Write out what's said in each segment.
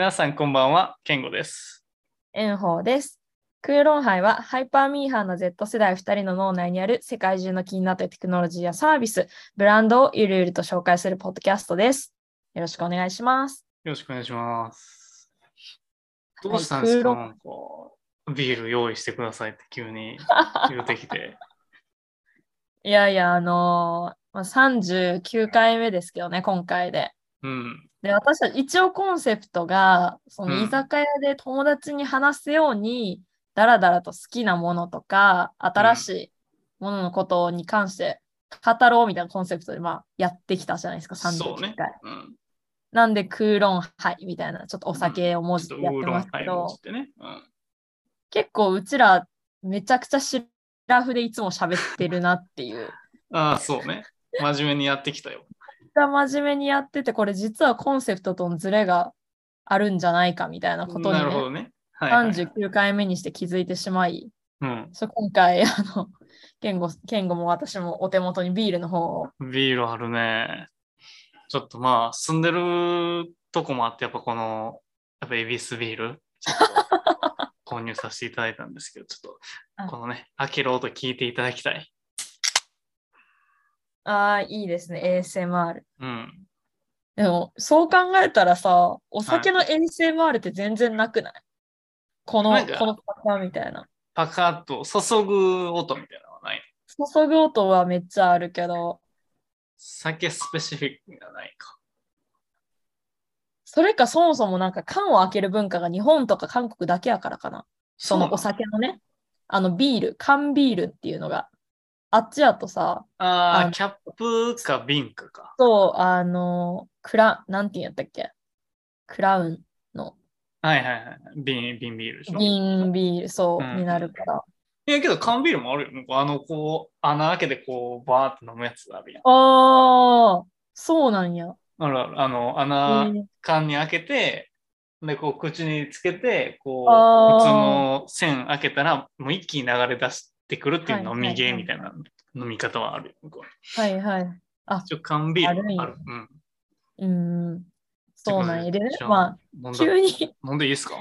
皆さんこんばんは、ケンゴです。炎鵬です。空論杯はハイパーミーハーな Z 世代2人の脳内にある世界中の気になったテクノロジーやサービス、ブランドをゆるゆると紹介するポッドキャストです。よろしくお願いします。よろしくお願いします。どうしたんですか、はいビール用意してくださいって急に 言うてきて。いやいや、あのーまあ、39回目ですけどね、今回で。うん。で、私は一応コンセプトが、そのうん居酒屋で友達に話すように、だらだらと好きなものとか、新しいもののことに関して語ろうみたいなコンセプトで、まあ、やってきたじゃないですか、そう39ね回。。うん。なんで、空論杯みたいな、ちょっとお酒を文字でやってますけどイもし、てね。うん。結構うちらめちゃくちゃシラフでいつも喋ってるなっていう。ああ、そうね。真面目にやってきたよ。真面目にやってて、これ実はコンセプトとのズレがあるんじゃないかみたいなことに、ねなるほどね。はい、はい。39回目にして気づいてしまい、うん。そう今回、あの、ケンゴ、ケンゴも私もお手元にビールの方を。ビールあるね。ちょっとまあ、住んでるとこもあって、やっぱこの、やっぱエビスビール、購入させていただいたんですけど、ちょっ あと、このね、開ける音聞いていただきたい。ああ、いいですね、ASMR。うん。でも、そう考えたらさ、お酒の ASMR って全然なくない？この、このパターンみたいな。パカッと注ぐ音みたいなのはない。注ぐ音はめっちゃあるけど、酒スペシフィックがないか。それかそもそもなんか缶を開ける文化が日本とか韓国だけやからかな。その？お酒のね、あのビール、缶ビールっていうのが。あっちやとさ、ああ、キャップか瓶かか。そう、あの、クラ、なんて言うんやったっけ？クラウンのはいはいはい。瓶、瓶ビールでしょ？ビール、そう、うんになるから。やけど缶ビールもあるよ。あの、こう、穴開けてこう、バーって飲むやつあるやん。ああ、そうなんや。あるあの、え穴、ー缶に開けて、で、こう、口につけて、こう、普通の線開けたら、もう一気に流れ出してくるっていう飲みゲーみたいな飲み方はあるはいはい。あ、一応缶ビールもあある。うん。うーん。そうなんや。でねまあ、急に、飲んでいいですか？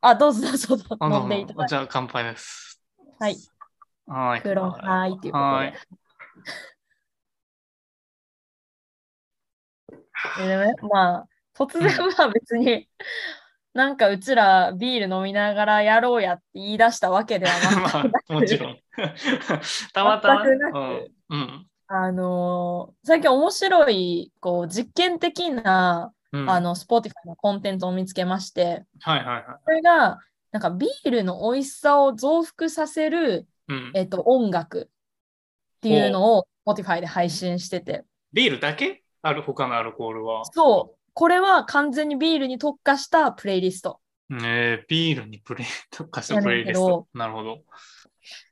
あ、どうぞどうぞ飲んでいただいて。じゃあ乾杯です。はい。はい。クロンハイっていうことはいで。でね、まあ、突然は別に、なんかうちらビール飲みながらやろうやって言い出したわけではなく、まあ、もちろん。たまたま？ね。全くなくうん。うん。あのー最近面白い、こう、実験的な、うんあの、Spotify のコンテンツを見つけまして、はいはいはい。それが、なんかビールの美味しさを増幅させる、うん、えっと、音楽っていうのを Spotify で配信してて、ビールだけ？ある他のアルコールは。そう、これは完全にビールに特化したプレイリスト。えー、ビールにプレイとかしたプレイリスト。なるほど。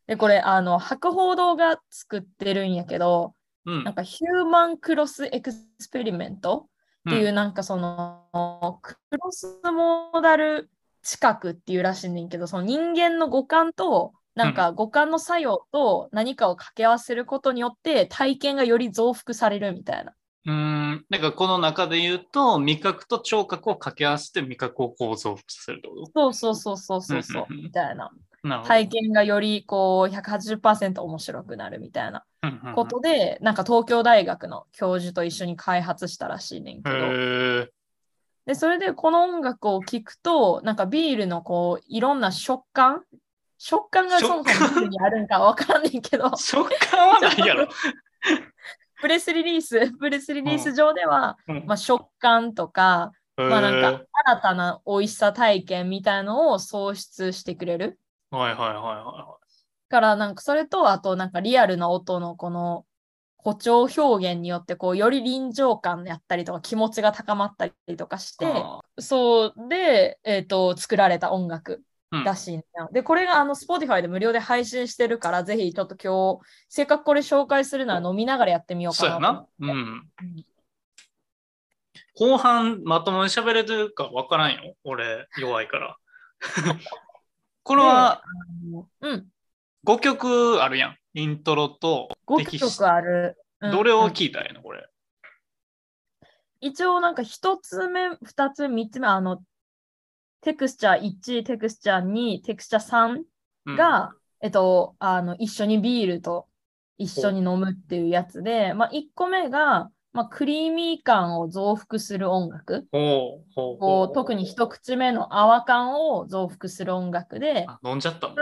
で、これ、あの、博報堂が作ってるんやけど、うん。なんかヒューマンクロスエクスペリメントっていう、んなんかその、クロスモーダル知覚っていうらしいねんけど、その人間の五感と、なんか五感の作用と何かを掛け合わせることによって体験がより増幅されるみたいな。うーん。なんかこの中で言うと、味覚と聴覚を掛け合わせて味覚をこう増幅させるってこそうそうそうそうそうそう。みたいな。体験がよりこう180%面白くなるみたいなことで、なんか東京大学の教授と一緒に開発したらしいねんけど。で、それでこの音楽を聴くと、なんかビールのこう、いろんな食感？食感がそもそもビ食感？ールにあるんかわからんねんけど、食感はないやろ。プレスリリース、プレスリリース上では、うんまあ、食感とか、まあなんへか新たな美味しさ体験みたいのを創出してくれる。ーはいはいはいはから、なんかそれと、あとなんかリアルな音のこの誇張表現によって、こう、より臨場感やったりとか気持ちが高まったりとかし。て、あそうで、えっ、と、作られた音楽らしいんだよ。で、これがあの Spotify で無料で配信してるから、ぜひちょっと今日、せっかくこれ紹介するなら飲みながらやってみようかなとそうやな。うん。後半まともに喋れてるか分からんよ。俺、弱いから。これはうん、5曲あるやん。イントロと5テキス曲ある。うんどれをうん聞いたらいいのこれ？一応なんか一つ目、二つ目、三つ目、あの、テクスチャー1、テクスチャー2、テクスチャーうん3が、えっと、あの、一緒にビールと一緒に飲むっていうやつで、まあ、1個目が、まあ、クリーミー感を増幅する音楽。こう特に一口目の泡感を増幅する音楽で、あ飲んじゃった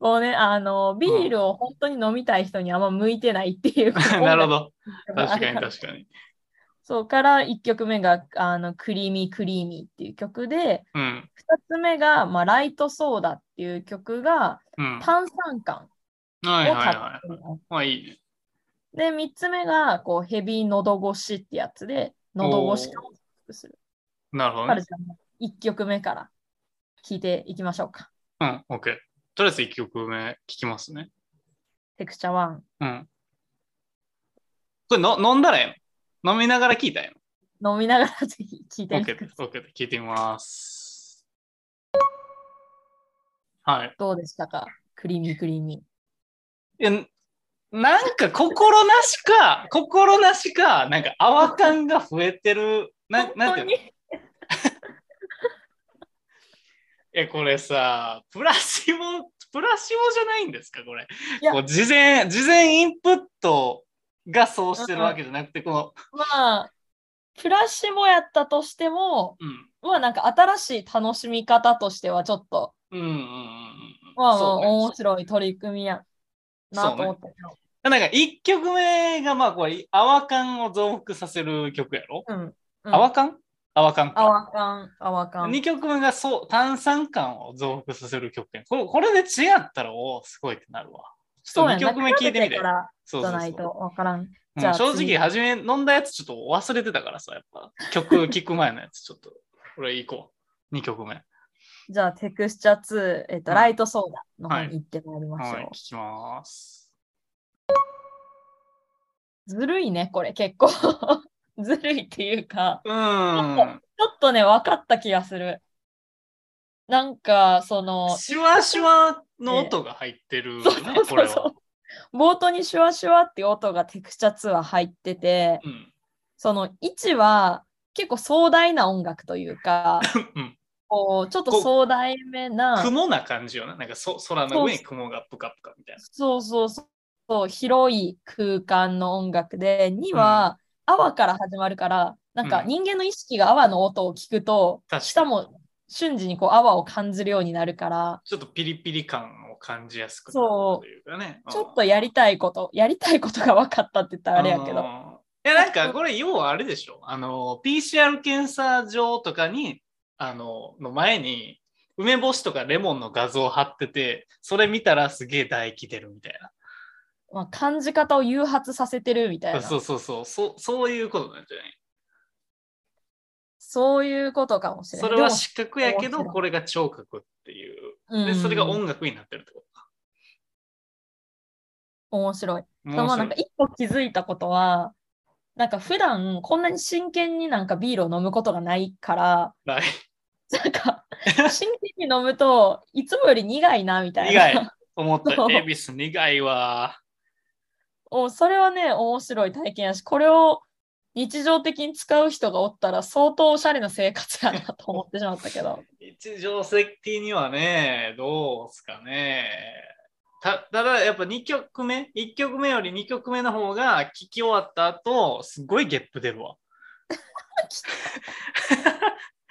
もうね、あの、ビールを本当に飲みたい人にあんま向いてないっていう。なるほど。確かに確かに。そうから1曲目があのクリーミークリーミーっていう曲で、うん。2つ目が、まあ、ライトソーダっていう曲がうん。炭酸感はいをたはいはっぷりのい。まあいいね。で、3つ目がこうヘビー喉越しってやつで、喉越し感をする。なるほどね。カルちゃんの1曲目から聴いていきましょうか。うん、OK。とりあえず1曲目聞きますね。テクチャーうん。これの飲んだらええの？飲みながら聞いたらええ1。飲みながらぜひ聴いてのみ ?OK てください。です。OK です。聞いてみます。はい。どうでしたか？クリーミークリーミいや、なんか心なしか、心なしか、なんか泡感が増えてる。ー。ななんていうの？い本当にや、これさ、プラシモ、プラシモじゃないんですか、これ。こう事前、事前インプットがそうしてるわけじゃなくて、この、まあ、プラシモやったとしても、うん。まあなんか新しい楽しみ方としてはちょっと、うんうんうんうん。まあまあ面白い取り組みやなと思ったけど。なんか1曲目がまあこれ泡感を増幅させる曲やろ、うん。うん泡感泡感か。泡感、泡感。2曲目がそう炭酸感を増幅させる曲やこれこれで違ったらおおすごいってなるわ。ちょっと2そうやな。曲目聞いてみて。そうそうそうじゃないとわからん。うんじゃあ正次直初め飲んだやつちょっと忘れてたからさ、やっぱ曲聴く前のやつちょっとこれ行こう。2曲目。じゃあテクスチャー2、えっと、うんライトソーダの方に行ってまいりましょう。はい、聞きます。ずるいね、これ結構。ずるいっていうか、うーん。ちょっとね、分かった気がする。なんか、その、シュワシュワの音が入ってるね、れうそう。冒頭にシュワシュワって音がテクスチャー2は入ってて、うん。その1は結構壮大な音楽というか、うん。こうちょっと壮大めな、雲な感じよな。なんかそ空の上に雲がプカプカみたいな。そうそうそう、広い空間の音楽で、2は泡から始まるから、なんかうん。人間の意識が泡の音を聞くと、確かに。下も瞬時にこう泡を感じるようになるから、ちょっとピリピリ感を感じやすくなるというかね。ちょっとやりたいこと、やりたいことが分かったって言ったらあれやけど、うんいや、なんかこれ、要はあれでしょ。あの、PCR 検査場とかに、あの、の前に、梅干しとかレモンの画像貼ってて、それ見たらすげえ唾液出るみたいな。まあ、感じ方を誘発させてるみたいな。そうそうそうそう。そういうことなんじゃない？そういうことかもしれない。それは視覚やけど、これが聴覚っていう。でそれがうん音楽になってるってことか。面白い。面そのなん白い。か一個気づいたことは、なんか普段こんなに真剣になんかビールを飲むことがないから、はいなんか 真剣に飲むといつもより苦いなみたいな。苦い。思ったエビス苦いわ。おそれはね、面白い体験やし、これを日常的に使う人がおったら相当おしゃれな生活やなと思ってしまったけど。日常的にはね、どうすかね。たただ、やっぱ2曲目、1曲目より2曲目の方が聴き終わった後、すごいゲップ出るわ。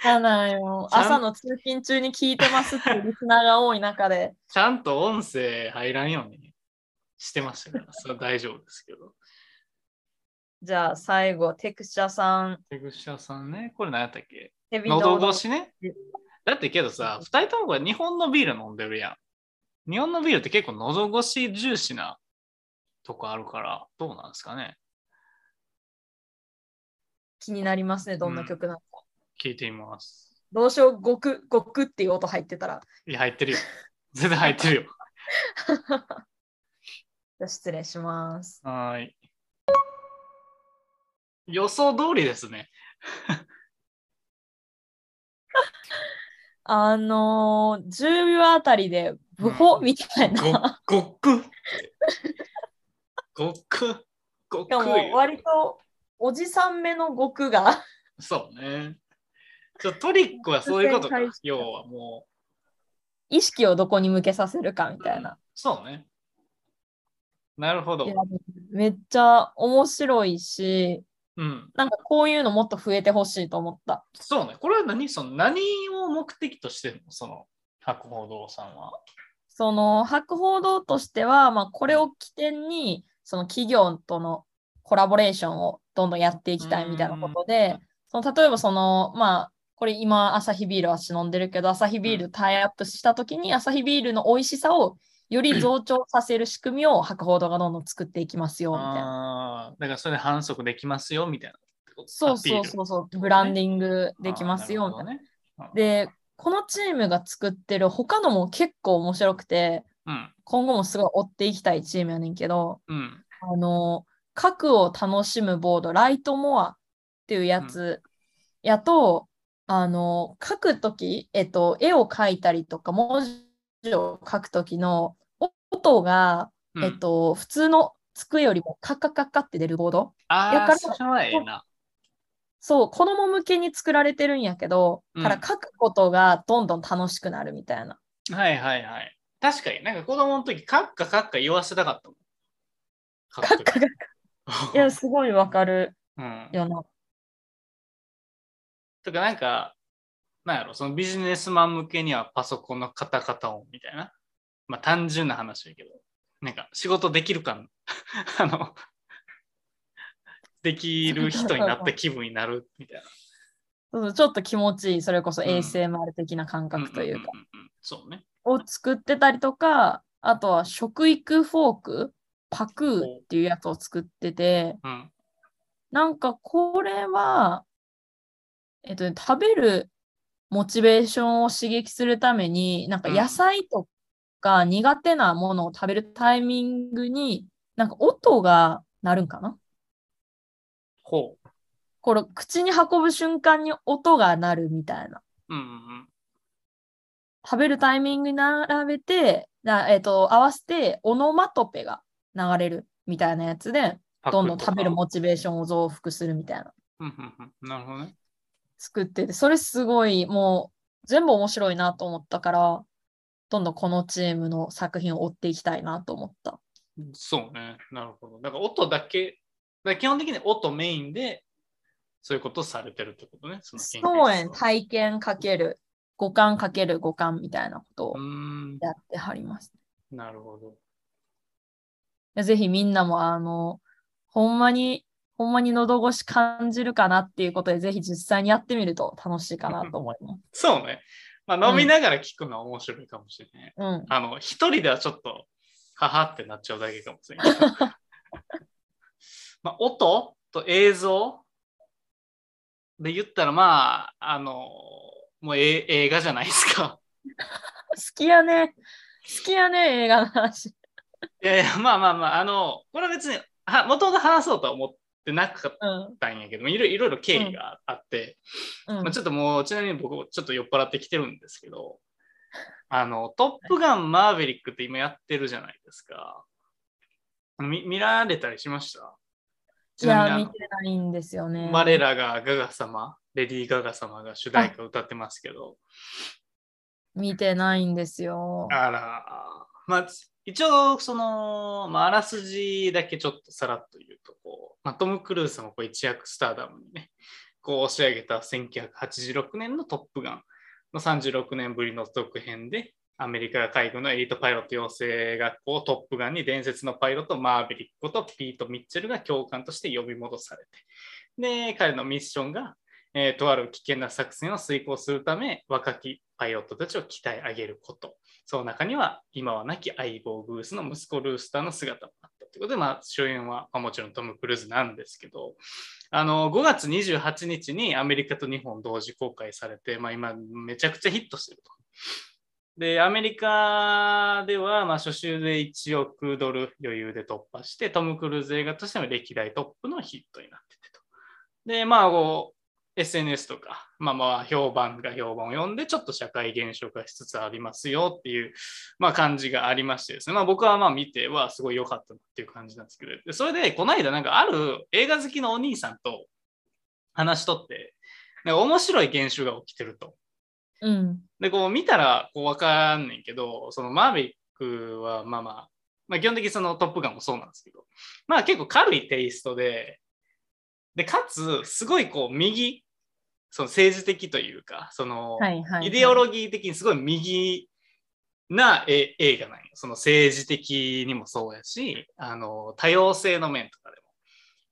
やなんよ。朝の通勤中に聞いてますっていうリスナーが多い中で。ちゃんと音声入らんようにしてましたから、それは大丈夫ですけど。じゃあ最後、テクチャさん、手口屋さんね、これ何やったっけ？喉越しねうん。だってけどさ、2人とも日本のビール飲んでるやん。日本のビールって結構喉越し重視なとこあるから、どうなんですかね？気になりますね、どんな曲なのか。聞いてみます。どうしよう、ごく、ごくっていう音入ってたら。いや、入ってるよ。全然入ってるよ。じゃあ失礼します。はーい。予想通りですね。あのー、10秒あたりで、ブホ、うんみたいな。ご、ごっく。ごっく。ごっくしかも割とおじさん目の極がそうね。ちょトリックはそういうことか要はも意識をどこに向けさせるかみう。たいな。そうね。なるほど。めっちゃ面白いし、うん。なんかこういうのもっと増えてほしいと思った。そうね。これは何？その何を目的としてるの？その博報堂さんは。その博報堂としては、まあ、これを起点にその企業とのコラボレーションをどんどんやっていきたいみたいなことで、その例えばそのまあこれ今アサヒビールは私飲んでるけどアサヒビールタイアップした時にアサヒビールの美味しさをより増長させる仕組みを博報堂がどんどん作っていきますよみたいな。だからそれで反則できますよみたいな。そうそうそうそう、ブランディングできますよみたいな。ね。で、このチームが作ってる他のも結構面白くて、うん。今後もすごい追っていきたいチームやねんけど、うん。あの、核を楽しむボード、ライトモアっていうやつやと、あの、書くとき、えっと、絵を描いたりとか、文字を書くときの音が、うん、えっと、普通の机よりもカッカッカッカって出るボード。ああ、それはええな。そう、子供向けに作られてるんやけど、うんから書くことがどんどん楽しくなるみたいな。はいはいはい。確かになんか子供の時、カッカカッカ言わせたかったもん。カカッカが。いや、すごいわかるうん。よな。とかなんか、なんやろ、そのビジネスマン向けにはパソコンのカタカタ音みたいな。まあ単純な話だけど、なんか仕事できる感、あの、できる人になった気分になるみたいな。そうそうちょっと気持ちいい、それこそうん。ASMR 的な感覚というか、そうね。を作ってたりとか、あとは食育フォーク、パクーっていうやつを作ってて、うん。なんかこれは、えっとね、食べるモチベーションを刺激するために、なんかうん。野菜とか苦手なものを食べるタイミングに、なんか音が鳴るんかな？ほう。これ口に運ぶ瞬間に音が鳴るみたいな。うん。食べるタイミングに並べて、なえっと、合わせてオノマトペが流れるみたいなやつで、どんどん食べるも。モチベーションを増幅するみたいな。なるほどね。作ってて、それすごいもう全部面白いなと思ったから、どんどんこのチームの作品を追っていきたいなと思った。そうね。なるほど。だから音だけ、だ基本的に音メインで、そういうことをされてるってことね。そのうはやん体験かける、五感かける五感みたいなことを。やってはります。なるほど。やぜひみんなも、あの、ほんまに、ほんまに喉越し感じるかなっていうことで、ぜひ実際にやってみると楽しいかなと思います。そうね。まあ、飲みながら聞くのは面白いかもしれない。うん。あの、一人ではちょっと、ははってなっちゃうだけかもしれない。まあ、音と映像で言ったら、まあ、あの、もうえ映画じゃないですか。好きやね。好きやね、映画の話。いやいや、まあまあまあ、あの、これは別に、はもともと話そうとは思ってなかっうん。たんやけど、いろいろいろ経緯があって、うんまあ、ちょっともう、ちなみに僕、ちょっと酔っ払ってきてるんですけど、あの、トップガンマーヴェリックって今やってるじゃないですか。見見られたりしました？いや、見てないんですよね。我らがガガ様、レディー・ガガ様が主題歌を歌ってますけど、見てないんですよ。あら、まあ、一応、その、まあ、らすじだけちょっとさらっと言うと、こう、まあ、トム・クルーズもこう一躍スターダムにね、こう押し上げた1986年のトップガンの36年ぶりの続編で、アメリカ海軍のエリートパイロット養成学校トップガンに伝説のパイロットマーヴェリックことピート・ミッチェルが教官として呼び戻されて、で、彼のミッションが、えーとある危険な作戦を遂行するため、若きパイロットたちを鍛え上げること。その中には、今は亡き相棒グースの息子ルースターの姿もあったということで、まあ、主演は、もちろんトム・クルーズなんですけど、あの5月28日にアメリカと日本同時公開されて、まあ、今めちゃくちゃヒットしてると。で、アメリカでは、まあ、初週で1億ドル余裕で突破して、トム・クルーズ映画としても歴代トップのヒットになっててと。で、まあ、こう、SNS とか、まあまあ、評判が評判を読んで、ちょっと社会現象化しつつありますよっていう、まあ、感じがありましてですね。まあ、僕はまあ見てはすごい良かったっていう感じなんですけど、でそれで、この間、なんかある映画好きのお兄さんと話しとって、なんか面白い現象が起きてると。うん。で、こう見たらこう分かんねんけど、そのマーヴェリックはまあまあ、まあ基本的にそのトップガンもそうなんですけど、まあ結構軽いテイストで、で、かつ、すごいこう右、その政治的というか、その、はいはい。イデオロギー的にすごい右なえ映画なんよ。その政治的にもそうやし、あの、多様性の面とかでも、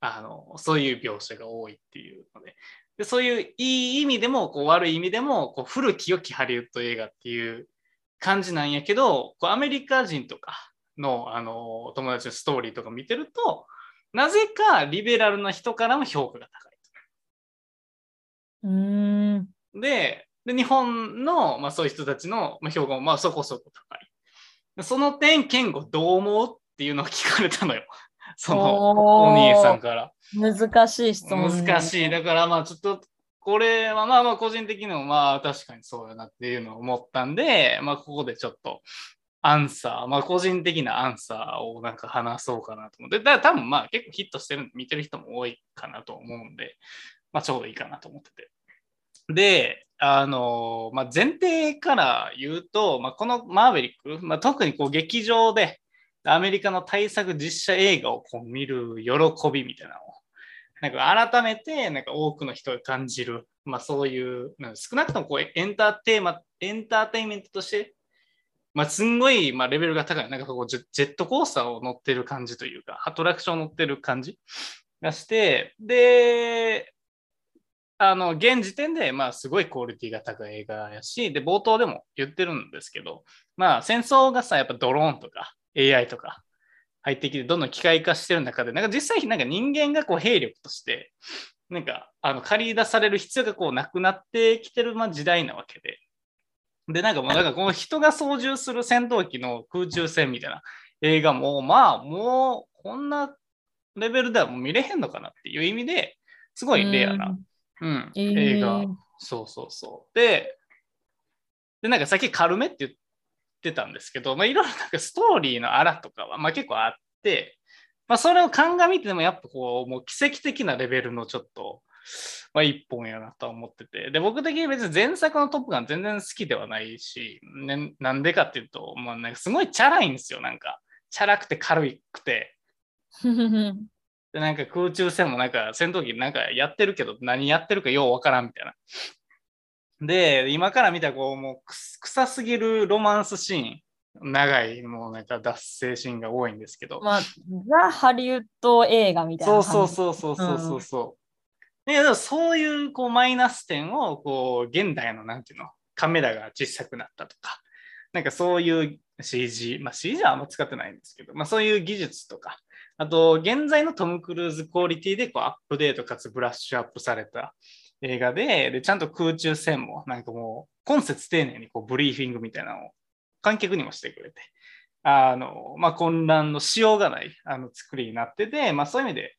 あの、そういう描写が多いっていうので、でそういういい意味でも、こう悪い意味でも、こう古き良きハリウッド映画っていう感じなんやけど、こうアメリカ人とかのあの友達のストーリーとか見てると、なぜかリベラルな人からも評価が高い。うーん。で、で日本の、まあ、そういう人たちの、まあ、評価もまあそこそこ高い。でその点、健吾どう思うっていうのを聞かれたのよ。そのお兄さんから。難しい質問、ね。難しい。だからまあちょっと、これはまあまあ個人的にもまあ確かにそうやなっていうのを思ったんで、まあここでちょっとアンサー、まあ個人的なアンサーをなんか話そうかなと思って、だから多分まあ結構ヒットしてる見てる人も多いかなと思うんで、まあちょうどいいかなと思ってて。で、あの、まあ、前提から言うと、まあ、このマーヴェリック、まあ、特にこう劇場でアメリカの大作実写映画をこう見る喜びみたいなのを、なんか改めてなんか多くの人が感じる、まあ、そういう、少なくともこうエンターテイマエンターテイメントとして、まあ、すんごいまあレベルが高い、なんかこうジェットコースターを乗ってる感じというか、アトラクションを乗ってる感じがして、で、あの、現時点で、まあ、すごいクオリティが高い映画やし、で、冒頭でも言ってるんですけど、まあ、戦争がさ、やっぱドローンとか AI とか入ってきて、どんどん機械化してる中で、なんか実際、なんか人間がこう兵力として、なんか、あの、借り出される必要がこうなくなってきてる、まあ、時代なわけで。で、なんかもう、なんかこの人が操縦する戦闘機の空中戦みたいな映画も、まあ、もう、こんなレベルではもう見れへんのかなっていう意味で、すごいレアな。うん、えー映画。そうそうそう。で、で、なんかさっき軽めって言ってたんですけど、まあ、いろいろなんかストーリーのあらとかは、まあ、結構あって、まあ、それを鑑みてもやっぱこう、もう奇跡的なレベルのちょっと、まあ、一本やなとは思ってて。で、僕的に別に前作のトップガン全然好きではないし、ね、なんでかっていうと、まあ、なんかすごいチャラいんですよ、なんか。チャラくて軽くて。で、なんか空中戦もなんか戦闘機なんかやってるけど何やってるかようわからんみたいな。で、今から見たらこうもう臭すぎるロマンスシーン、長いもうなんか脱線シーンが多いんですけど。まあ、ザ・ハリウッド映画みたいなそう。そうそうそうそうそうそう。いやでもそういうこうマイナス点をこう現代のなんていうの？カメラが小さくなったとか、なんかそういう CG、まあ CG はあんま使ってないんですけど、まあそういう技術とか、あと現在のトム・クルーズクオリティでこうアップデートかつブラッシュアップされた映画で、でちゃんと空中戦もなんかもう今節丁寧にこうブリーフィングみたいなのを観客にもしてくれて、あの、まあ混乱のしようがないあの作りになってて、まあそういう意味で、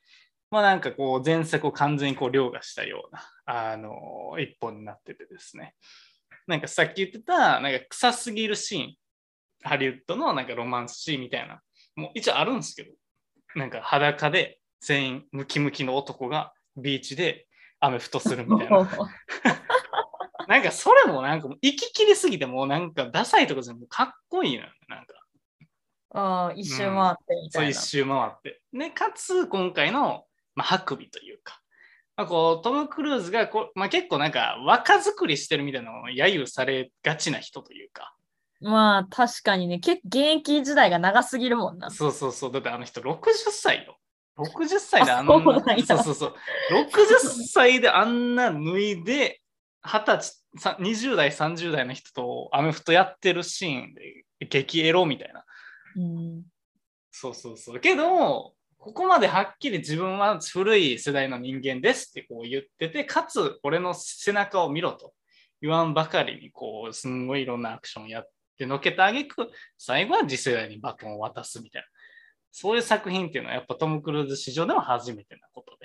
まあなんかこう前作を完全にこう凌駕したようなあの一本になっててですね。なんかさっき言ってたなんか臭すぎるシーン、ハリウッドのなんかロマンスシーンみたいな、もう一応あるんですけど、なんか裸で全員ムキムキの男がビーチでアメフトするみたいな。なんかそれもなんかもう行き切りすぎてもうなんかダサいとかじゃなくてかっこいいな。なんかああ、一周回ってみたいな。そう一周回って。で、かつ今回の、まあ、ハクビというか、まあ、こうトム・クルーズがこう、まあ、結構なんか若作りしてるみたいなのを揶揄されがちな人というか、まあ、確かにね、結現役時代が長すぎるもんな。そうそうそう、だってあの人60歳よ。60歳であんな、あそうそうそうそう、60歳であんな脱いで、20歳、さ20代、30代の人とアメフトやってるシーンで激エロみたいな。うん、そうそうそう。けど、ここまではっきり自分は古い世代の人間ですってこう言ってて、かつ俺の背中を見ろと言わんばかりに、こう、すんごいいろんなアクションやってでのけたあげく、最後は次世代にバトンを渡すみたいな。そういう作品っていうのはやっぱトム・クルーズ史上でも初めてなこと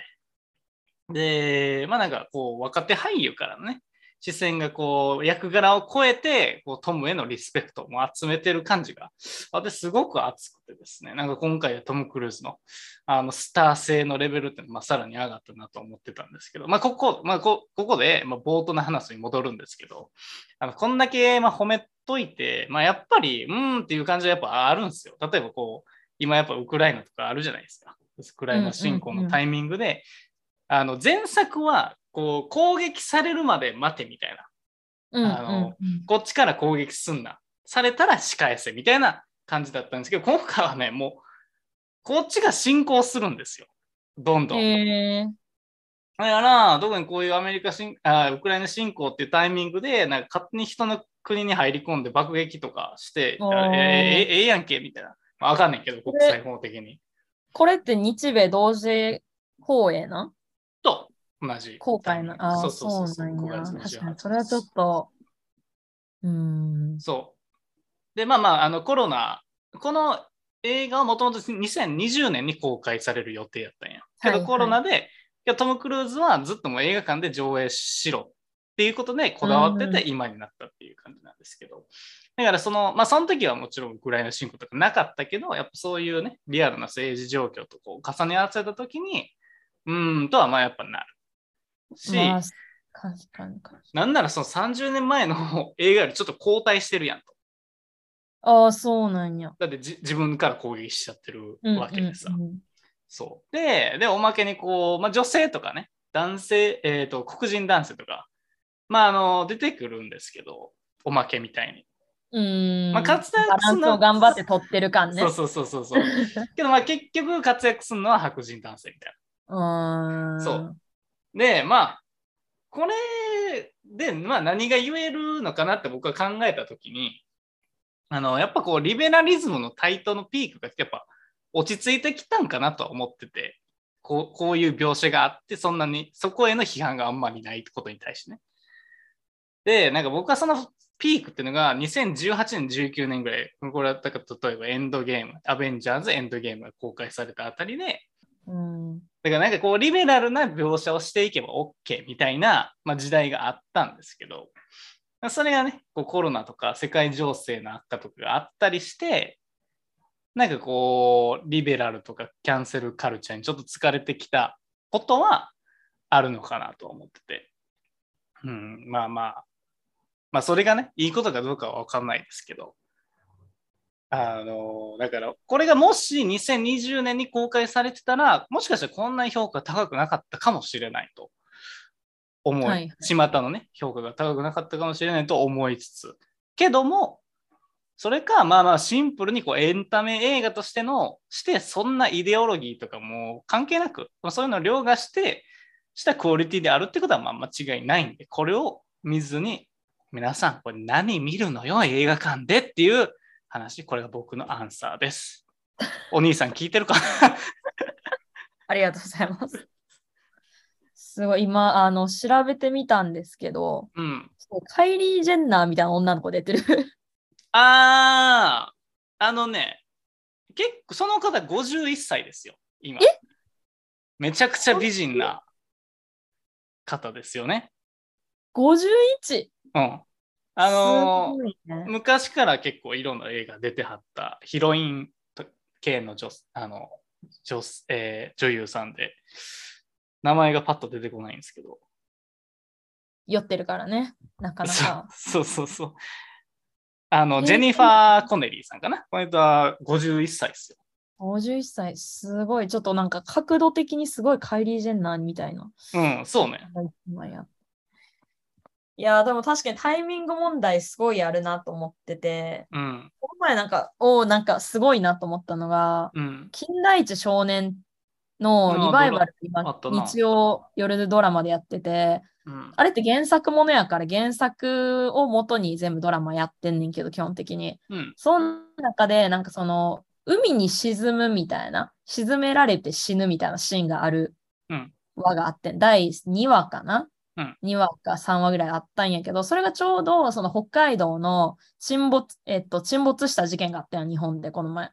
で。で、まあなんかこう、若手俳優からのね、視線がこう、役柄を超えて、こうトムへのリスペクトも集めてる感じが、私すごく熱くてですね、なんか今回はトム・クルーズのあのスター性のレベルってまあ、さらに上がったなと思ってたんですけど、まあ、ここ、まあ、ここで、まあ、冒頭の話に戻るんですけど、あのこんだけまあ褒めといて、まあ、やっぱり、うーんっていう感じはやっぱあるんですよ。例えばこう、今やっぱウクライナとかあるじゃないですか。ウクライナ侵攻のタイミングで、あの前作はこう攻撃されるまで待てみたいな。うんあのこっちから攻撃すんな。されたら仕返せみたいな感じだったんですけど、今回はね、もう、こっちが侵攻するんですよ。どんどん。だから、特にこういうアメリカ侵あ、ウクライナ侵攻っていうタイミングで、なんか勝手に人の国に入り込んで爆撃とかして、えええええやんけみたいな。まあ、わかんないけど、国際法的に。これって日米同時放映な？と、同じ。公開な？ああ、そうなん5や。月確か28に、それはちょっと。うーん。そう。で、まあまあ、あのコロナ、この映画はもともと2020年に公開される予定やったんや。けどはいはいコロナで、いやトム・クルーズはずっともう映画館で上映しろっていうことでこだわってて今になったっていう感じなんですけど。だからその、まあその時はもちろんウクライナ侵攻とかなかったけど、やっぱそういうね、リアルな政治状況とこう重ね合わせた時に、うーんとはまあやっぱなる。し、まあ、確かに。なんならその30年前の 映画よりちょっと後退してるやんと。ああ、そうなんや。だってじ自分から攻撃しちゃってるうんわけでさ。うんうんそう。で、で、おまけにこう、まあ、女性とかね、男性、えっ、と、黒人男性とか、まあ、あの、出てくるんですけど、おまけみたいに。うーん。まあ活躍バランスを頑張って取ってる感ね。そうそうそうそうそう。けど、まあ、結局活躍するのは白人男性みたいうーん。そう。な。で、まあ、これで、まあ、何が言えるのかなって僕は考えたときに、あの、やっぱこう、リベラリズムの台頭のピークが、やっぱ、落ち着いてきたんかなとは思ってて、こうこういう描写があって、そんなに、そこへの批判があんまりないことに対してね。で、なんか僕はそのピークっていうのが2018年、19年ぐらい、これはだから例えばエンドゲーム、アベンジャーズエンドゲームが公開されたあたりで、うん。だからなんかこうリベラルな描写をしていけば OK みたいな、まあ、時代があったんですけど、それがね、こうコロナとか世界情勢の悪化とかがあったりして、なんかこう、リベラルとかキャンセルカルチャーにちょっと疲れてきたことはあるのかなと思ってて。うん、まあまあ、まあそれがね、いいことかどうかはわかんないですけど、あの、だから、これがもし2020年に公開されてたら、もしかしたらこんなに評価高くなかったかもしれないと。思い、はい巷のね、評価が高くなかったかもしれないと思いつつ、けども、それか、まあまあシンプルにこうエンタメ映画としての、して、そんなイデオロギーとかも関係なく、まあそういうのを凌駕して、したクオリティであるってことはまあ間違いないんで、これを見ずに、皆さん、これ何見るのよ、映画館でっていう話、これが僕のアンサーです。お兄さん聞いてるか？な ありがとうございます。すごい、今、あの、調べてみたんですけど、うん。カイリー・ジェンナーみたいな女の子出てる。あー、あのね、結構その方51歳ですよ、今。めちゃくちゃ美人な方ですよね。51! うん。あのー昔から結構いろんな映画出てはったヒロイン系の女あの女,、えー女優さんで、名前がパッと出てこないんですけど。酔ってるからね、なかなか。そうそうそうそう。あの、えージェニファー・コネリーさんかな？この人は51歳ですよ。51歳、すごい、ちょっとなんか角度的にすごいカイリー・ジェンナーみたいな。うん、そうね。今やいやー、でも確かにタイミング問題すごいあるなと思ってて、うん、この前なんか、おーなんかすごいなと思ったのが、うん、金田一少年のリバイバル、今日曜夜でドラマでやってて、うん。あれって原作ものやから原作を元に全部ドラマやってんねんけど、基本的に。うん、その中で、なんかその、海に沈むみたいな、沈められて死ぬみたいなシーンがあるうん。話があって、第2話かな、うん、2話か3話ぐらいあったんやけど、それがちょうどその北海道の沈没、えっと、沈没した事件があったよ、日本でこの前。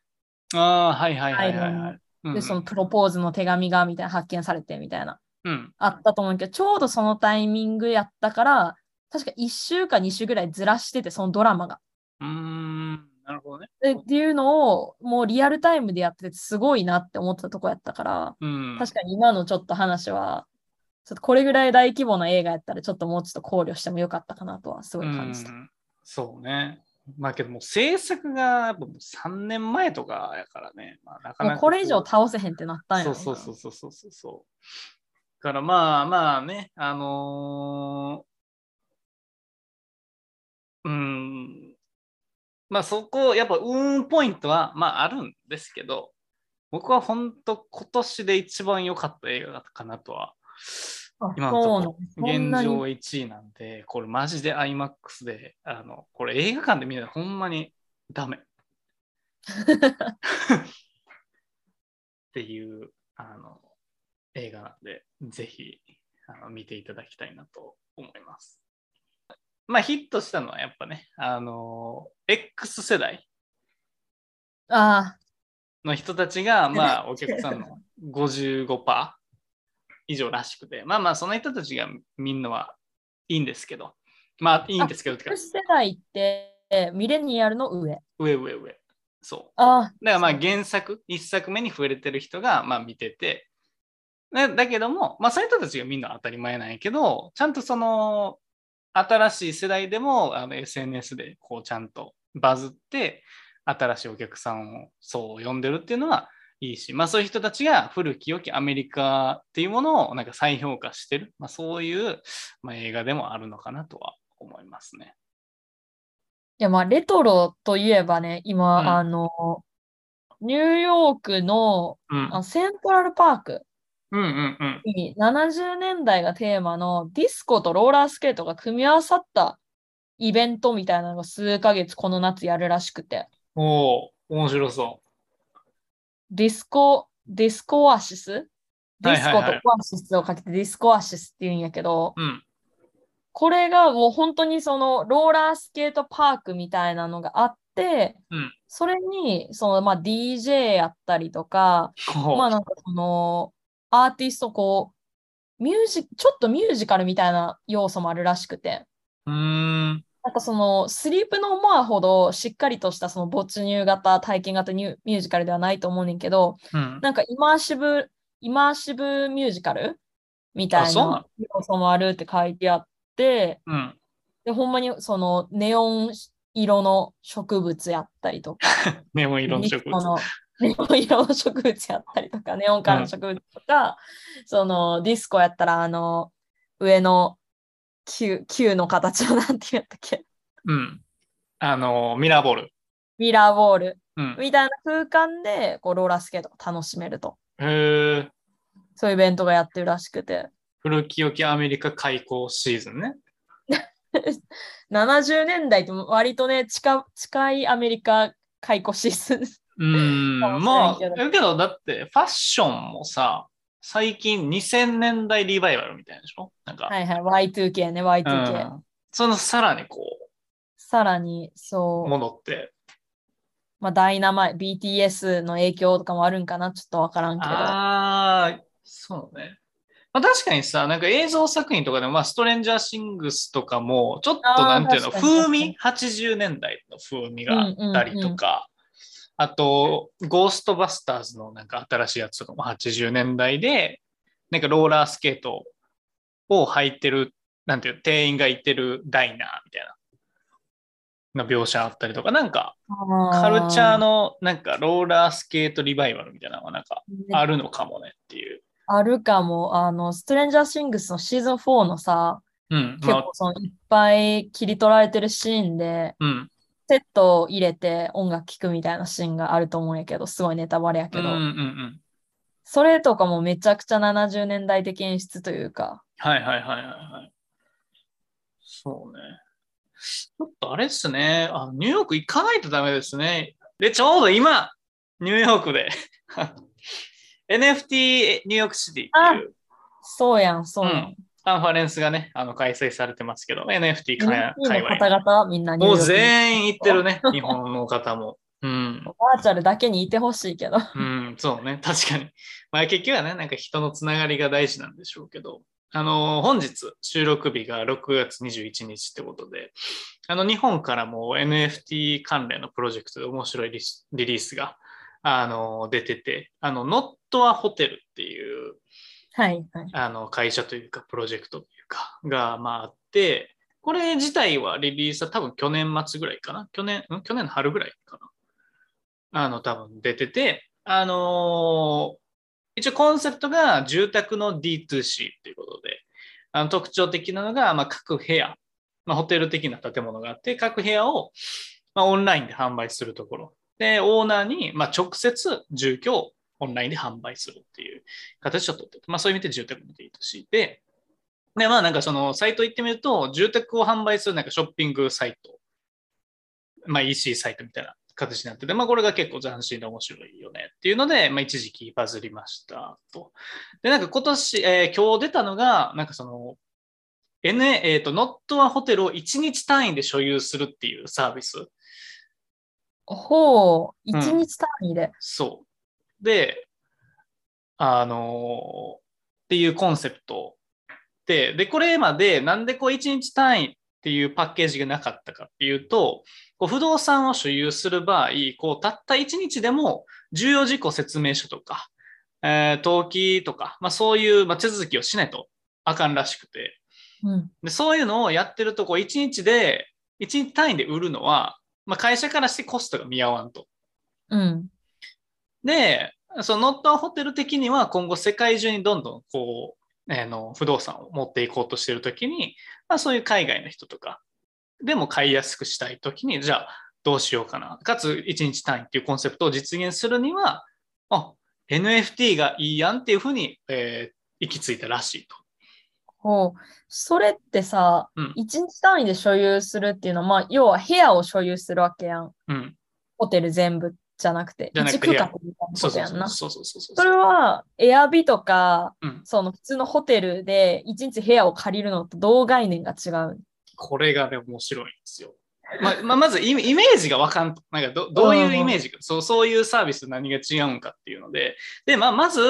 ああ、はいはいはいはい、で、そのプロポーズの手紙がみたいな発見されてみたいな。うん、あったと思うけど、ちょうどそのタイミングやったから、確か1週か2週ぐらいずらしてて、そのドラマが。うーん、なるほどね。でっていうのをもうリアルタイムでやっててすごいなって思ったとこやったから、うん。確かに今のちょっと話は、ちょっとこれぐらい大規模な映画やったらちょっともうちょっと考慮してもよかったかなとはすごい感じた。うんそうね。まあけどもう制作がやっぱもう3年前とかやからね。まあ、なかなかこれ以上倒せへんってなったんやろそうそうそうそうそうそう。だからまあまあね、あのーうん、まあそこ、やっぱうーんポイントはまああるんですけど、僕は本当今年で一番良かった映画かなとは、あ今の現状に。1位なんで、これマジで IMAX で、あの、これ映画館で見ないとほんまにダメ。っていうあの映画なんで、ぜひあの見ていただきたいなと思います。まあヒットしたのはやっぱね、あの、X 世代。あの人たちが、まあ お客さんの55%以上らしくて、まあまあその人たちが見るのはいいんですけど、まあいいんですけど、てかあ、世代ってミレニアルの上。上上上。そう。あだからまあ原作、一作目に触れてる人がまあ見てて、ねだけども、まあそういう人たちが見るのは当たり前なんやけど、ちゃんとその新しい世代でもあの SNS でこうちゃんとバズって、新しいお客さんをそう呼んでるっていうのはいいし、まあそういう人たちが古き良きアメリカっていうものをなんか再評価してる、まあそういう、まあ、映画でもあるのかなとは思いますね。いやまあレトロといえばね、今、うんあの、ニューヨークのうん。あセントラルパーク。に70年代がテーマのディスコとローラースケートが組み合わさったイベントみたいなのが数ヶ月この夏やるらしくて、おお面白そディスコ、ディスコオアシス？ディスコとオアシスをかけてディスコオアシスって言うんやけど、う。うん。これがもう本当にそのローラースケートパークみたいなのがあって、うんそれにそのまあ DJ やったりとか、まあなんかそのアーティストこう、ミュージ、ちょっとミュージカルみたいな要素もあるらしくて、うーん。なんかそのスリープのモアほどしっかりとしたその没入型、体験型ミュージカルではないと思うねんけど、うん。なんかイマーシブ、イマーシブミュージカルみたいな要素もあるって書いてあって、うん。で、ほんまにそのネオン色の植物やったりとか、ネオン色の植物。ネオン色の植物やったりとか、ネオンカラーの植物とか、そのディスコやったら、あの、上の球球の形をなんて言ったっけ？うん。あの、ミラーボール。ミラーボールうん。みたいな空間でこうローラースケートを楽しめると。へえ。そういうイベントがやってるらしくて。古き良きアメリカ開港シーズンね。70年代って割とね、近近いアメリカ開港シーズン。うーん。まあ、だけど、だって、ファッションもさ、最近2000年代リバイバルみたいでしょ？なんか、はいはい、Y2K ね、Y2K。うん。そのさらにこさらに、そう。う、、戻って。まあ、ダイナマイ、BTS の影響とかもあるんかな、ちょっとわからんけど。ああ、そうね。まあ、確かにさ、なんか映像作品とかでも、まあ、ストレンジャーシングスとかも、ちょっとなんていうの、風味、80年代の風味があったりとか、あと、ゴーストバスターズのなんか新しいやつとかも80年代で、なんかローラースケートを履いてる、なんていうの、店員がいてるダイナーみたいな、の描写あったりとか、なんか、カルチャーのなんかローラースケートリバイバルみたいなのがなんかああるのかもねっていう。あるかも。あの、ストレンジャーシングスのシーズン4のさ、うん。結まあ構そのいっぱい切り取られてるシーンで、うん。セットを入れて音楽聴くみたいなシーンがあると思うんやけど、すごいネタバレやけど、うんうんうん。それとかもめちゃくちゃ70年代的演出というか、はいはいはいはいはい。そうね。ちょっとあれっすね。あニューヨーク行かないとダメですね。で、ちょうど今、ニューヨークで NFT ニューヨークシティっていうそうやん、そうやん。カンファレンスがね、あの開催されてますけど、NFT 界の方隈。々、みんなもう全員行ってるね、日本の方も。うん。バーチャルだけにいてほしいけど。うん、そうね、確かに。まあ結局はね、なんか人のつながりが大事なんでしょうけど、あの、本日収録日が6月21日ってことで、あの、日本からも NFT 関連のプロジェクトで面白いリリリースが、あの、出てて、あの、ノットアホテルっていう、はいはい。あの、会社というか、プロジェクトというか、が、まああって、これ自体はリリースは多分去年末ぐらいかな去年、ん？去年の春ぐらいかなあの、多分出てて、あのー一応コンセプトが住宅の D2C ということで、あの特徴的なのが、まあ、各部屋、まあ、ホテル的な建物があって、各部屋を、まあ、オンラインで販売するところ。で、オーナーに、まあ、直接住居をオンラインで販売するっていう形をとってて、まあ、そういう意味で住宅の D2C で、で、まあなんかそのサイト行ってみると、住宅を販売するなんかショッピングサイト、まあ EC サイトみたいな形になってて、まあこれが結構斬新で面白いよねっていうので、まあ一時期バズりましたと。で、なんか今年、えー今日出たのが、なんかその、N、えっ、と、ノットアホテルを1日単位で所有するっていうサービス。ほう、うん一日単位で。そう。で、あのーっていうコンセプトで、で、これまでなんでこう1日単位っていうパッケージがなかったかっていうと、こう不動産を所有する場合、こうたった1日でも重要事項説明書とか、えー登記とか、まあ、そういう、まあ、手続きをしないとあかんらしくて、うん。でそういうのをやってると、こう1日で、1日単位で売るのは、まあ、会社からしてコストが見合わんと。うん。で、そのノットアホテル的には今後世界中にどんどんこう、あの不動産を持っていこうとしているときに、まあ、そういう海外の人とかでも買いやすくしたいときに、じゃあどうしようかな。かつ1日単位っていうコンセプトを実現するには、あ、NFT がいいやんっていうふうに、えー行き着いたらしいと。ほう。それってさ、うん一日単位で所有するっていうのは、まあ、要は部屋を所有するわけやん。うん。ホテル全部じゃなくて、じゃなくて一区画みたいなことやんな。それは、エアビとか、うんその普通のホテルで一日部屋を借りるのとどう概念が違うこれがね、面白いんですよ。まあまあ、まずイメージがわかんと。なんかどどういうイメージか、そうそういうサービス何が違うんかっていうので、で、まあ、まず、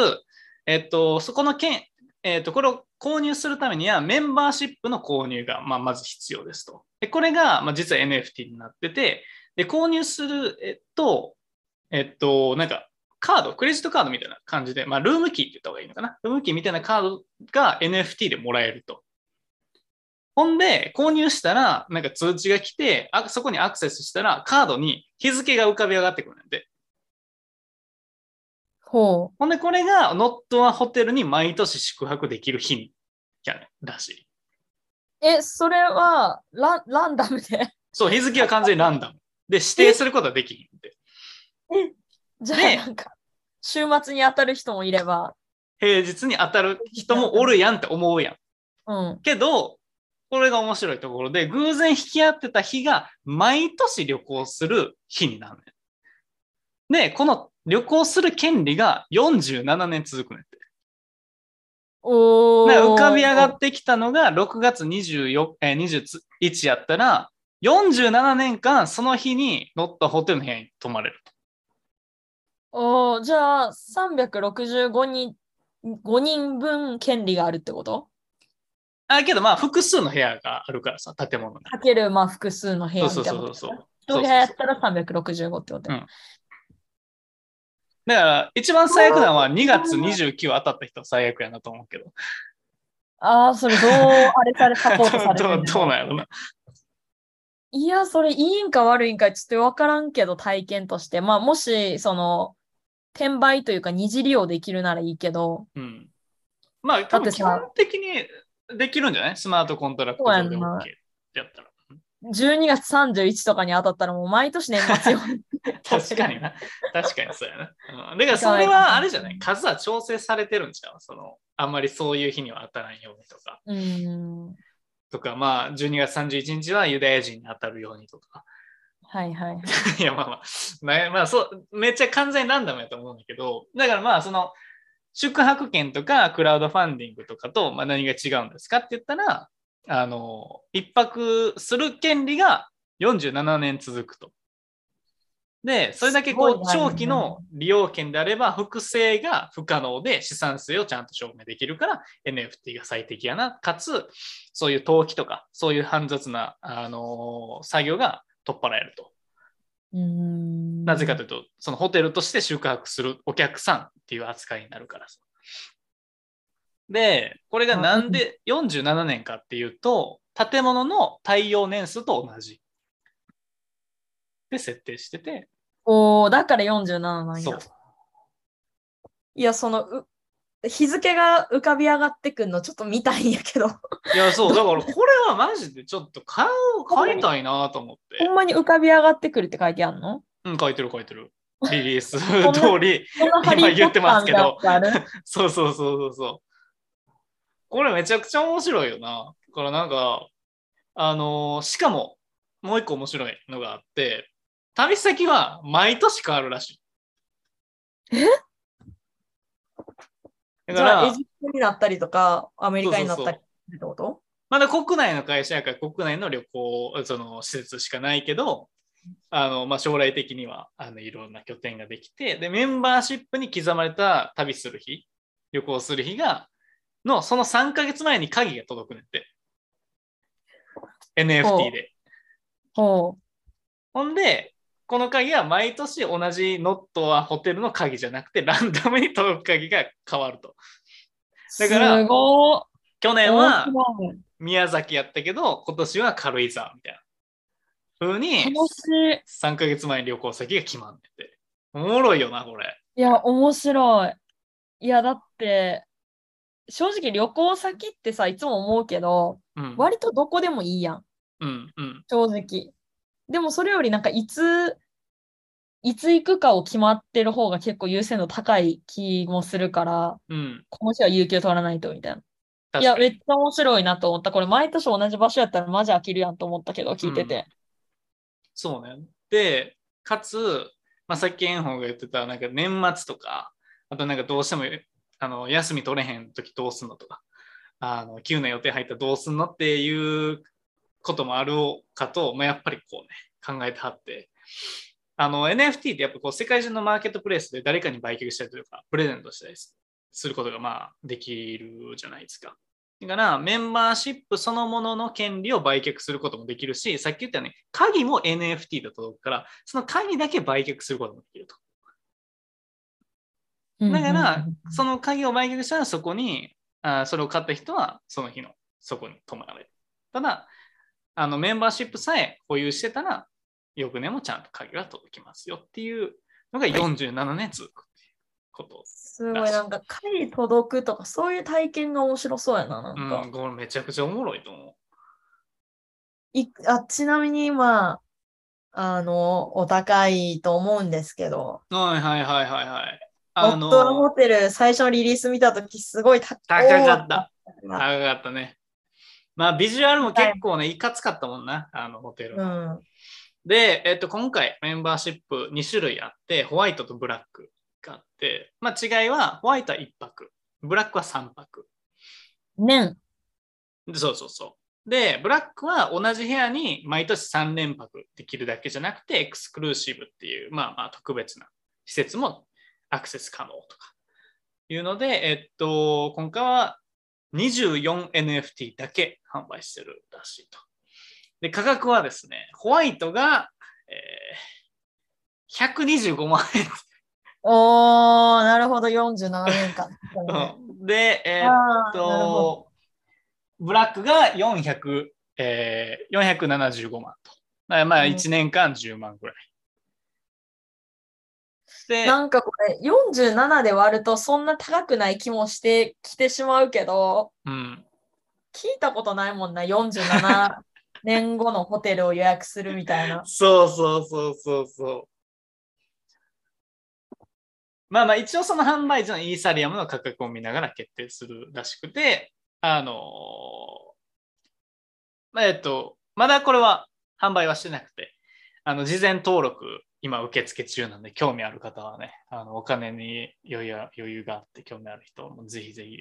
えっと、そこの件、えっと、これを購入するためにはメンバーシップの購入が、まあ、まず必要ですと。で、これが、まあ、実は NFT になってて、で、購入する、と、えっと、なんか、カード、クレジットカードみたいな感じで、まあ、ルームキーって言った方がいいのかな。ルームキーみたいなカードが NFT でもらえると。ほんで、購入したら、なんか通知が来て、あそこにアクセスしたら、カードに日付が浮かび上がってくるんで。ほほんで、これがノットアホテルに毎年宿泊できる日に、やねらしい。う。え、それはラランダムで？そう、日付は完全にランダム。で、指定することはできひんって。じゃであなんか、週末に当たる人もいれば、平日に当たる人もおるやんって思うやん。うん。けど、これが面白いところで、偶然引き合ってた日が毎年旅行する日になるねん。で、この旅行する権利が47年続くねんって。お浮かび上がっってきたのが6月24えー21やったら、47年間その日に乗ったホテルの部屋に泊まれると。おーじゃあ、365人、5人分権利があるってこと？あけどまあ複数の部屋があるからさ、建物に。かける、まあ、複数の部屋そうみたいなことそうそうそう。一部屋やったら365ってことやうんだから一番最悪なのは2月29当たった人は最悪やなと思うけど。ああ、それどう、あれされ、サポートされて どうるのどうなんやろな。いや、それいいんか悪いんかちょっとわからんけど、体験として。まあ、もし、その、転売というか二次利用できるならいいけど、うん。まあ多分基本的にできるんじゃない？スマートコントラクト上で OK ってやったら。12月31とかに当たったらもう毎年年末よ。確かにな。確かにそうやな。うん、だからそれはあれじゃない？数は調整されてるんちゃう？そのあんまりそういう日には当たらんようにとか。うーん。とか、まあ、12月31日はユダヤ人に当たるようにとか。はいはい。いや、まあまあ、まあ、まあ、そう、めっちゃ完全にランダムやと思うんだけど、だからまあ、その、宿泊券とかクラウドファンディングとかと、まあ、何が違うんですかって言ったら、あの、一泊する権利が47年続くと。で、それだけこう長期の利用権であれば、複製が不可能で資産性をちゃんと証明できるから NFT が最適やな。かつ、そういう登記とか、そういう煩雑な、あのー作業が取っ払えると。うんなぜかというと、そのホテルとして宿泊するお客さんっていう扱いになるからさ。で、これがなんで47年かっていうと、建物の耐用年数と同じ。で設定してて、おーだから47なんそうや。。いや、その、う日付が浮かび上がってくんのちょっと見たいんやけど、いや、そう、だからこれはマジでちょっと買う、買いたいなと思って。ほんまに浮かび上がってくるって書いてあるの？うん、書いてる書いてる。リリース通り、今言ってますけど そうそうそうそうそう。これめちゃくちゃ面白いよな。だからなんか、あのーしかも、もう一個面白いのがあって、旅先は毎年変わるらしい。え？だからエ、ジプトになったりとか、アメリカになったりってこと？まだ国内の会社やから国内の旅行、その施設しかないけど、あのまあ、将来的にはあのいろんな拠点ができてで、メンバーシップに刻まれた旅する日、旅行する日が、のその3ヶ月前に鍵が届くねんって。NFT で。ほほんで、この鍵は毎年同じノットはホテルの鍵じゃなくて、ランダムに届く鍵が変わると。う。だからすごい。去年は宮崎やったけど、今年は軽井沢みたいな。風に楽しい。3ヶ月前に旅行先が決まってて。おもろいよな、これ。いや、面白い。いや、だって、正直旅行先ってさ、いつも思うけど、うん。割とどこでもいいやん、うん、うん。正直。でもそれよりなんかいつ、いつ行くかを決まってる方が結構優先度高い気もするから、うん。この日は有給取らないとみたいな。いや。めっちゃ面白いなと思った。これ毎年同じ場所やったらマジ飽きるやんと思ったけど、聞いてて。そうね。で、かつ、まあ、さっき炎鵬が言ってた、なんか年末とか、あとなんかどうしてもあの休み取れへん時どうすんのとか、あの急な予定入ったらどうすんのっていうこともあるかと、まあ、やっぱりこうね、考えてはって、あの NFT ってやっぱこう世界中のマーケットプレイスで誰かに売却したりとか、プレゼントしたりすることがまあできるじゃないですか。だからメンバーシップそのものの権利を売却することもできるし、さっき言ったように鍵も NFT で届くから、その鍵だけ売却することもできると。だから、その鍵を売却したらそこに、あそれを買った人はその日のそこに泊まれる。ただ、あのメンバーシップさえ保有してたら、翌年もちゃんと鍵が届きますよっていうのが47年続くっていうこと。すごい、なんか、鍵届くとか、そういう体験が面白そうやな、なんか。うん、これめちゃくちゃおもろいと思う。いあちなみに今、あの、お高いと思うんですけど、はいはいはいはいはい。オあのホの、テル、最初のリリース見たとき、すごい高高かった。高かったね。まあ、ビジュアルも結構ね、いかつかったもんな、あのホテルうの。ん。で、えっと、今回メンバーシップ2種類あって、ホワイトとブラックがあって、まあ、違いは、ホワイトは1泊、ブラックは3泊。年。でそうそうそう。で、ブラックは同じ部屋に毎年3連泊できるだけじゃなくて、エクスクルーシブっていう、まあまあ特別な施設もアクセス可能とかいうので、えっと、今回は 24NFT だけ販売してるらしいと。で、価格はですね、ホワイトが、えー125万円。おー、なるほど、47年間。で、えーっと、ブラックが400、えー、475万と。まあうん1年間10万ぐらい。で、なんかこれ、47で割るとそんな高くない気もしてきてしまうけど、うん、聞いたことないもんな、47年後のホテルを予約するみたいな。そうそうそうそうそう。まあまあ一応その販売時のイーサリアムの価格を見ながら決定するらしくて、あのーまあえっと、まだこれは販売はしてなくて、あの事前登録今受付中なんで興味ある方はね、あのお金に余裕余裕があって興味ある人もぜひぜひ、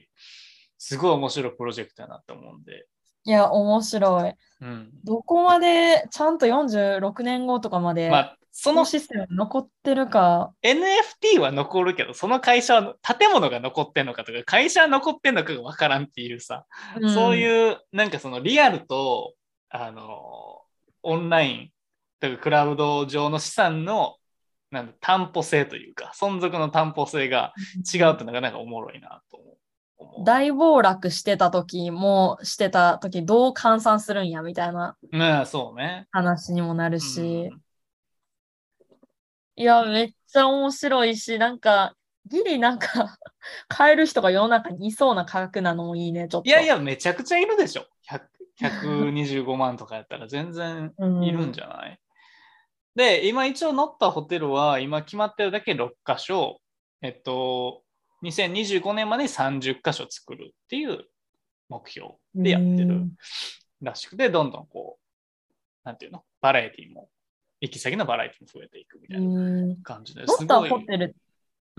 すごい面白いプロジェクトだなと思うんで、いや、面白い。うん。どこまでちゃんと46年後とかまでまあそのシステム残ってるか。NFT は残るけど、その会社は、建物が残ってんのかとか、会社は残ってんのかがわからんっていうさ、そうういう、なんかそのリアルと、あの、オンライン、とかクラウド上の資産の、なんだ担保性というか、存続の担保性が違うってのがなんかおもろいなと思う。大暴落してた時もしてた時どう換算するんやみたいなねそうね。話にもなるし、うんいや、めっちゃ面白いし、なんか、ギリなんか買える人が世の中にいそうな価格なのもいいね、ちょっと。いやいや、めちゃくちゃいるでしょ。100 125万とかやったら全然うん、いるんじゃない、で、今一応乗ったホテルは、今決まってるだけ6カ所、えっと、2025年までに30カ所作るっていう目標でやってるうんらしくて、どんどんこう、なんていうの？バラエティも、行き先のバラエティも増えていくみたいなうん。感じで乗った。ホテル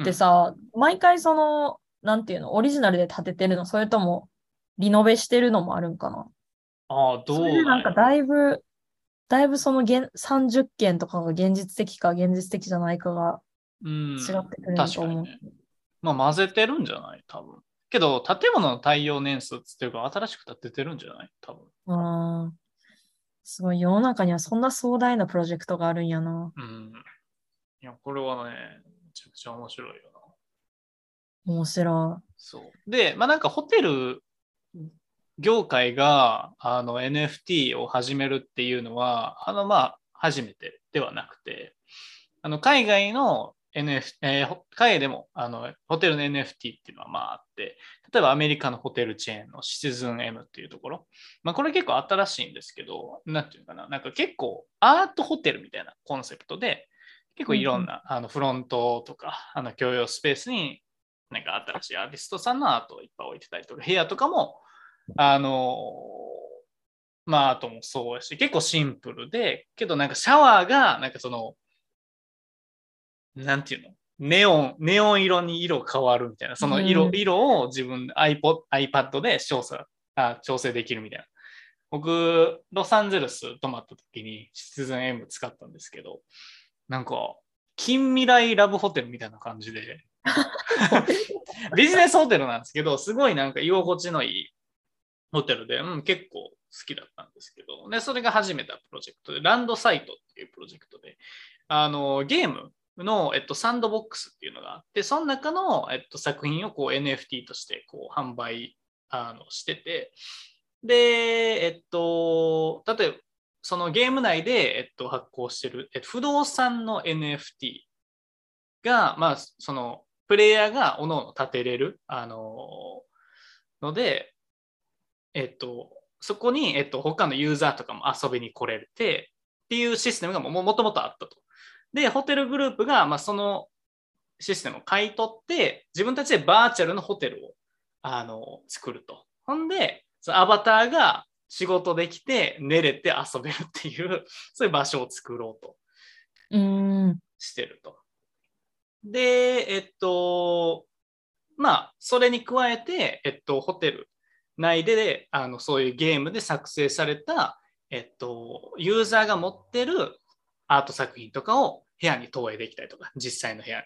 ってさ、毎回その、なんていうの、オリジナルで建ててるの、それともリノベしてるのもあるんかな？ああ、どそうなんかやだいぶ、だいぶその現30件とかが現実的か現実的じゃないかがうん、違ってくる確と思う。かにね。まあ混ぜてるんじゃない？多分。けど、建物の耐用年数っていうか、新しく建ててるんじゃない？多分。あーすごい、世の中にはそんな壮大なプロジェクトがあるんやな。うん。いや、これはね、めちゃくちゃ面白いよな。面白そう。で、まあなんかホテル業界があの NFT を始めるっていうのは、あのまあ初めてではなくて、あの海外の NFT、えーほ海外でもあのホテルの NFT っていうのはまああって、例えばアメリカのホテルチェーンのシチズン M っていうところ、まあこれ結構新しいんですけど、なんていうのかな、なんか結構アートホテルみたいなコンセプトで、結構いろんな、あのフロントとかあの共用スペースになんか新しいアーティストさんのアートをいっぱい置いてたりとか、部屋とかも、あのまあ、アートもそうやし、結構シンプルで、けどなんかシャワーが、なんかその、なんていうの？ネオン、ネオン色に色変わるみたいな、その色,、うん。色を自分で iPod、iPad で調査あ調整できるみたいな。僕、ロサンゼルス泊まった時にシチズン M 使ったんですけど、なんか、近未来ラブホテルみたいな感じで、ビジネスホテルなんですけど、すごいなんか居心地のいいホテルで、うん、結構好きだったんですけど、で、それが始めたプロジェクトで、ランドサイトっていうプロジェクトで、あの、ゲームの、えっと、サンドボックスっていうのがあって、その中の、えっと、作品をこう NFT としてこう販売あのしてて、で、えっと、例えば、そのゲーム内で、えっと、発行してる、えっと、不動産の NFT が、まあ、その、プレイヤーがおのおの立てれる、あのので、えっと、そこに、えっと、他のユーザーとかも遊びに来れてっていうシステムがももともとあったと。で、ホテルグループが、まあ、そのシステムを買い取って、自分たちでバーチャルのホテルをあの作ると。ほんで、そのアバターが仕事できて、寝れて遊べるっていう、そういう場所を作ろうとうーん。してると。で、えっと、まあ、それに加えて、えっと、ホテル内で、あの、そういうゲームで作成された、えっと、ユーザーが持ってるアート作品とかを部屋に投影できたりとか、実際の部屋に。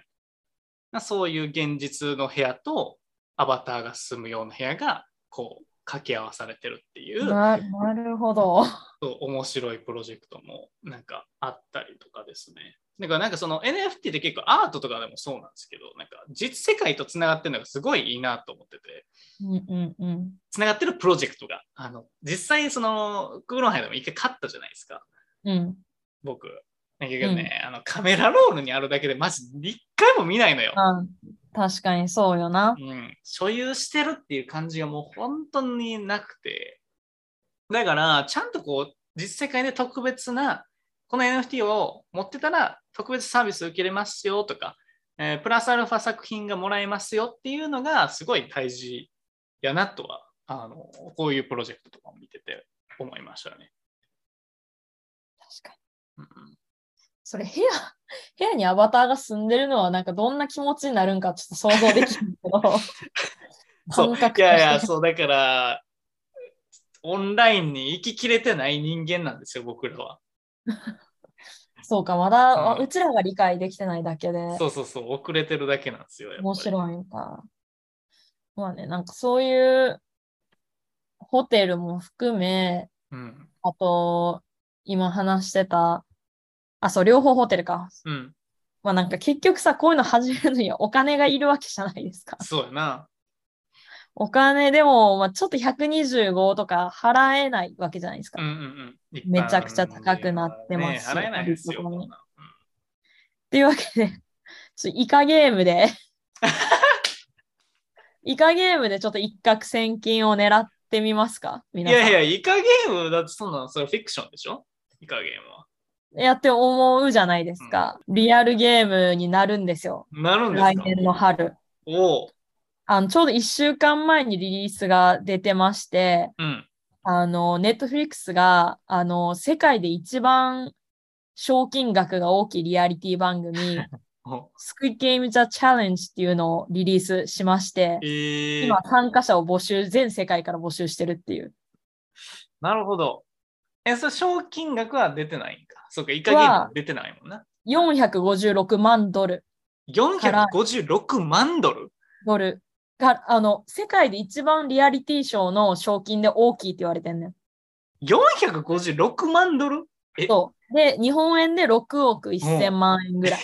まあそういう現実の部屋とアバターが住むような部屋が、こう、掛け合わされてるっていう、ななるほど。そう面白いプロジェクトもなんかあったりとかですね。だからなんかその NFT って結構アートとかでもそうなんですけど、なんか実世界とつながってるのがすごいいいなと思ってて、うんうんうん。つながってるプロジェクトが、あの、実際そのクーロンハイでも一回勝ったじゃないですか、うん。僕。だけどね、あのカメラロールにあるだけでマジ一回も見ないのよ。あ確かにそうよな。うん、所有してるっていう感じがもう本当になくて。だから、ちゃんとこう、実世界で特別な、この NFT を持ってたら特別サービス受けれますよとか、えープラスアルファ作品がもらえますよっていうのがすごい大事やなとは、あの、こういうプロジェクトとかを見てて思いましたね。確かに。うんそれ部屋、部屋にアバターが住んでるのはなんかどんな気持ちになるんかちょっと想像できるけど。そういやいや、そう、だから、オンラインに行ききれてない人間なんですよ、僕らは。そうか、まだ、うんうちらが理解できてないだけで、そうそうそう、遅れてるだけなんですよ。面白いんか。まあね、なんかそういうホテルも含め、うん。あと、今話してた、あ、そう、両方ホテルか。うん。まあなんか結局さ、こういうの始めるのにはお金がいるわけじゃないですか。そうやな。お金でも、まあ、ちょっと125とか払えないわけじゃないですか。うんうんうん。めちゃくちゃ高くなってますしね、払えないですよ。っていうわけで、ちょイカゲームで、イカゲームでちょっと一攫千金を狙ってみますかうんい。やいや、イカゲームだってそんなの、それフィクションでしょ？イカゲームは。やって思うじゃないですか。リアルゲームになるんですよ。なるんですか？来年の春。おお。あのちょうど1週間前にリリースが出てまして、うん。あの、ネットフリックスが、あの、世界で一番賞金額が大きいリアリティ番組、おスクイッゲーム・ザ・チャレンジっていうのをリリースしまして、えー、今参加者を募集、全世界から募集してるっていう。なるほど。え、それ賞金額は出てないんか？そうか、イカゲームは出てないもんな。456万ドル、456万ドル？ドルが、あの、世界で一番リアリティショーの賞金で大きいって言われてんねん。?456 万ドル？え？そう。で、日本円で6億1000万円ぐらい。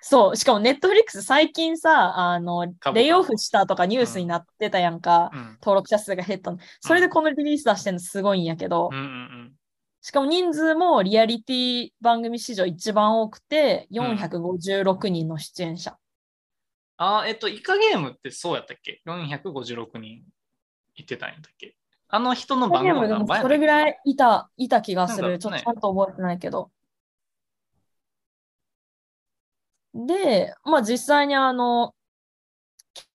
そう。しかもネットフリックス最近さ、あのレイオフしたとかニュースになってたやんか。うん登録者数が減ったの。それでこのリリース出してるのすごいんやけど、うんうんしかも人数もリアリティ番組史上一番多くて、456人の出演者。あー、えっと、イカゲームってそうやったっけ ?456 人いてたんやったっけ？あの人の番号何番やそれぐいらいいた、いた気がする。ねちょっとちゃんと覚えてないけど。で、まあ実際にあの、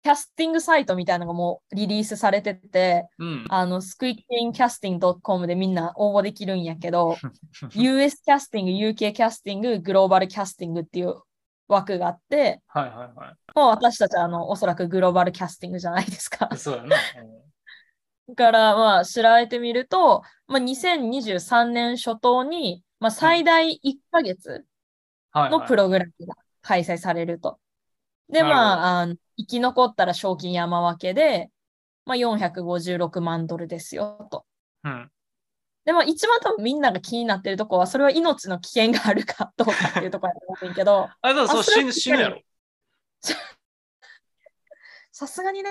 キャスティングサイトみたいなのがもうリリースされてて、うん。あの、 Squid Game Casting .com でみんな応募できるんやけど、US casting、UK casting、 global casting っていう枠があって、はいはいはもう私たちはあの、おそらくグローバルキャスティングじゃないですかい。。そうやな。だから、まあ、調べてみると、まあ、2023年初頭に、まあ、最大1ヶ月はい、のプログラムが開催されると。で、なるほどまああの、生き残ったら賞金山分けで、まあ、456万ドルですよと。うん。で、まあ、一番多分みんなが気になってるとこは、それは命の危険があるかどうかっていうところだと思うんだけど、あそう死ぬ死ぬやろ。さすがにね、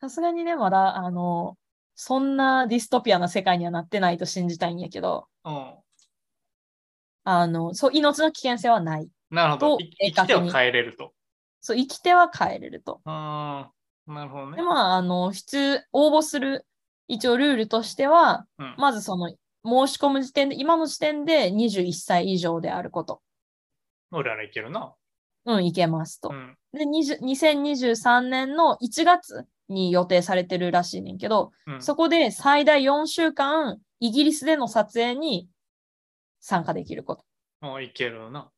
さすがにね、まだ、あの、そんなディストピアな世界にはなってないと信じたいんやけど、うん。あの、そう、命の危険性はない。なるほど。生きては帰れると。そう、生きては帰れると。ああ、なるほどねで、。まあ、あの、必応募する、一応ルールとしては、うんまずその、申し込む時点で、今の時点で21歳以上であること。俺らいけるな。うん、いけますとう。ん。で、20 2023年の1月に予定されてるらしいねんけど、うん、そこで最大4週間、イギリスでの撮影に参加できること。もういけるな。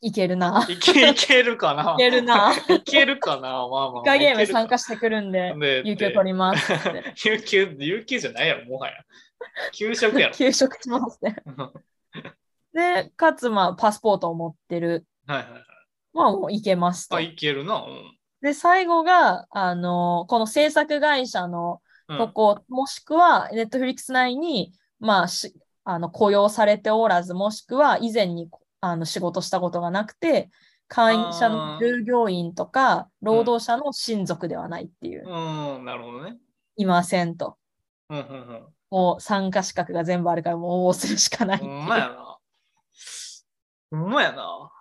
いけるな。いけいけるかな。いけるな。いけるかな。まあまあまあ。イカゲーム参加加してくるんで、で有給取ります。有給、有給じゃないやろ、もはや。給食やろ。休職しますね。で、かつ、まあ、パスポートを持ってる。はいはいはい。まあ、もういけますとあ、。いけるな。うんで、最後が、あの、この制作会社のうん。とこ、もしくは、ネットフリックス内に、まあ、しあの雇用されておらず、もしくは以前にあの仕事したことがなくて、会社の従業員とか、労働者の親族ではないっていう、うん、なるほどね。いませんと。うんうんもう参加資格が全部あるから、もう応募するしかない。いうほんまやな。ほんまやな。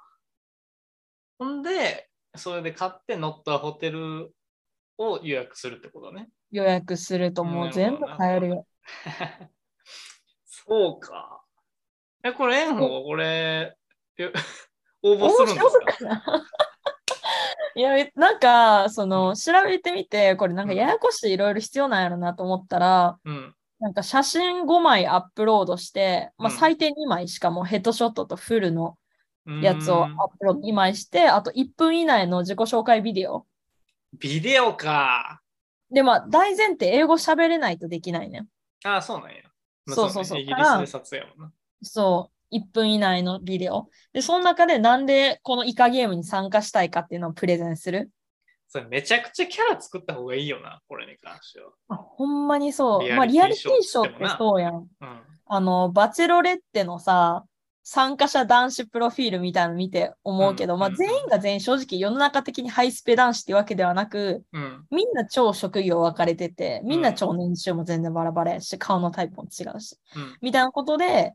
ほんで、それで買って乗ったホテルを予約するってことね。予約するともう全部買えるよ。そうか。え、これ、円宝、これ、え応募面するんですか？白いかないや、えなんか、その、調べてみて、これなんかややこしいいろいろ必要なんやろなと思ったら、うん。なんか写真5枚アップロードして、まあ、うん最低2枚しかもヘッドショットとフルのやつをアップロード2枚して、あと1分以内の自己紹介ビデオ。ビデオか。で、まあ、大前提英語喋れないとできないね。ああ、そうなんや。まあそうそうそうねイギリスで撮影やもんな。そう、1分以内のビデオ。で、その中でなんでこのイカゲームに参加したいかっていうのをプレゼンする。それめちゃくちゃキャラ作った方がいいよな、これに関しては。あほんまにそう。まあ、リアリティショーってショーっつってもなそうやん。うん。あの、バチェロレッテのさ、参加者男子プロフィールみたいなの見て思うけど、まあうんうん全員が全員正直世の中的にハイスペ男子ってわけではなく、うん。みんな超職業分かれてて、みんうなん超年収も全然バラバラやし、顔のタイプも違うし、うん。みたいなことで、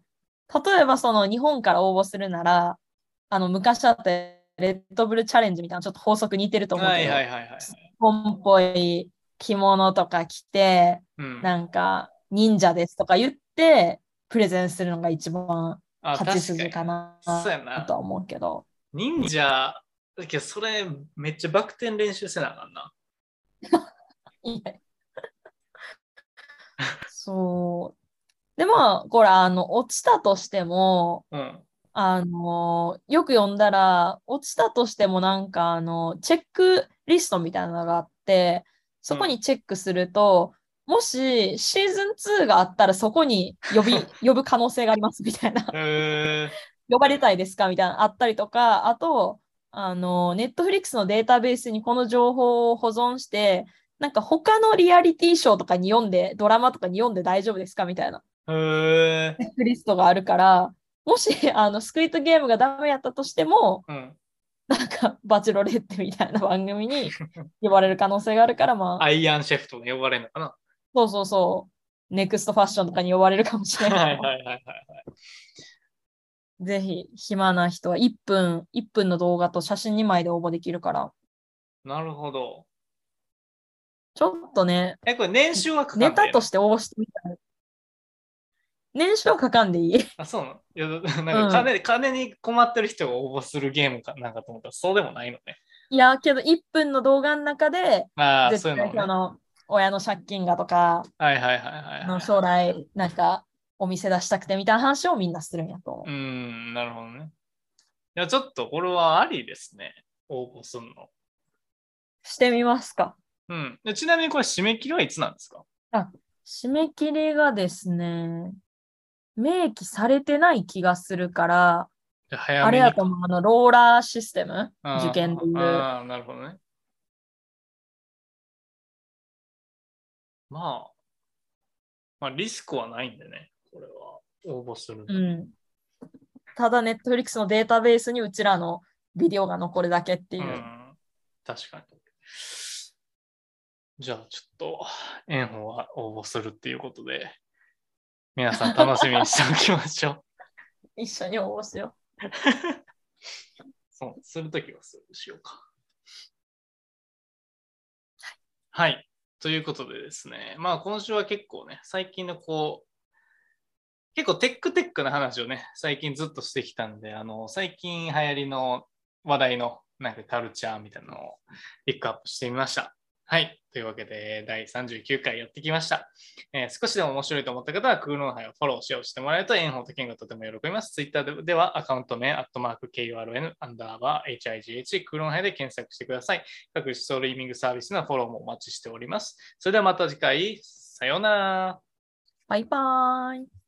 例えばその日本から応募するなら、あの昔あったレッドブルチャレンジみたいなちょっと法則似てると思うはいけど、はいはいはい。本っぽい着物とか着て、うん、なんか忍者ですとか言って、プレゼンするのが一番あ勝ち筋かなとは思うけど。忍者、だけどそれめっちゃバク転練習せなあかんな。そう。で、まあ、これ、あの、落ちたとしても、うん。あの、よく読んだら、落ちたとしてもなんか、あの、チェックリストみたいなのがあって、そこにチェックすると、もしシーズン2があったらそこに呼び、呼ぶ可能性がありますみたいな。へえ呼ばれたいですかみたいなのあったりとか、あと、あの、ネットフリックスのデータベースにこの情報を保存して、なんか他のリアリティショーとかに読んで、ドラマとかに読んで大丈夫ですかみたいなー。へえチェックリストがあるから、もし、あの、スクイットゲームがダメやったとしても、うん。なんか、バチェロレッテみたいな番組に呼ばれる可能性があるから、まあ、アイアンシェフとか呼ばれるのかなそうそうそう、ネクストファッションとかに呼ばれるかもしれない。はいはいはいはいはい。ぜひ、暇な人は1分、1分の動画と写真2枚で応募できるから、なるほど。ちょっとね、え、これ年収はかかんネタとして応募してみたい。年収はかかんでいい。あ、そうなの？いや、なんか金,、金に困ってる人が応募するゲームかなんかと思ったらそうでもないのね。いや、けど1分の動画の中で、ああ、絶そういうの、ね。の親の借金がとか、はいはいはいはい、はい。の将来、なんかお店出したくてみたいな話をみんなするんやと思うーん、なるほどね。いや、ちょっとこれはありですね。応募するの。う。してみますか。うん。でちなみにこれ締め切りはいつなんですか？締め切りがですね、明記されてない気がするから、あ。れやと思う、あの、ローラーシステム？受験でいう。ああ、なるほどね。まあ、まあ、リスクはないんでね、これは応募する。うん。ただ、ネットフリックスのデータベースにうちらのビデオが残るだけっていうう。ん確かに。じゃあ、ちょっと、炎鵬は応募するっていうことで、皆さん楽しみにしておきましょう。一緒に応募しよ そう、するときはそうしようか。はい。ということでですね、まあ今週は結構ね、最近のこう、結構テックテックな話をね、最近ずっとしてきたんで、あの、最近流行りの話題のなんかカルチャーみたいなのをピックアップしてみました。はい。というわけで、第39回やってきました。えー少しでも面白いと思った方は、クールの杯をフォロー、シェアしてもらえると、炎鵬と剣がとても喜びます。ツイッターででは、アカウント名、アットマーク、KURN、アンダーバー、HIGH、クールの杯で検索してください。各ストリーミングサービスのフォローもお待ちしております。それではまた次回、さようなら。バイバーイ。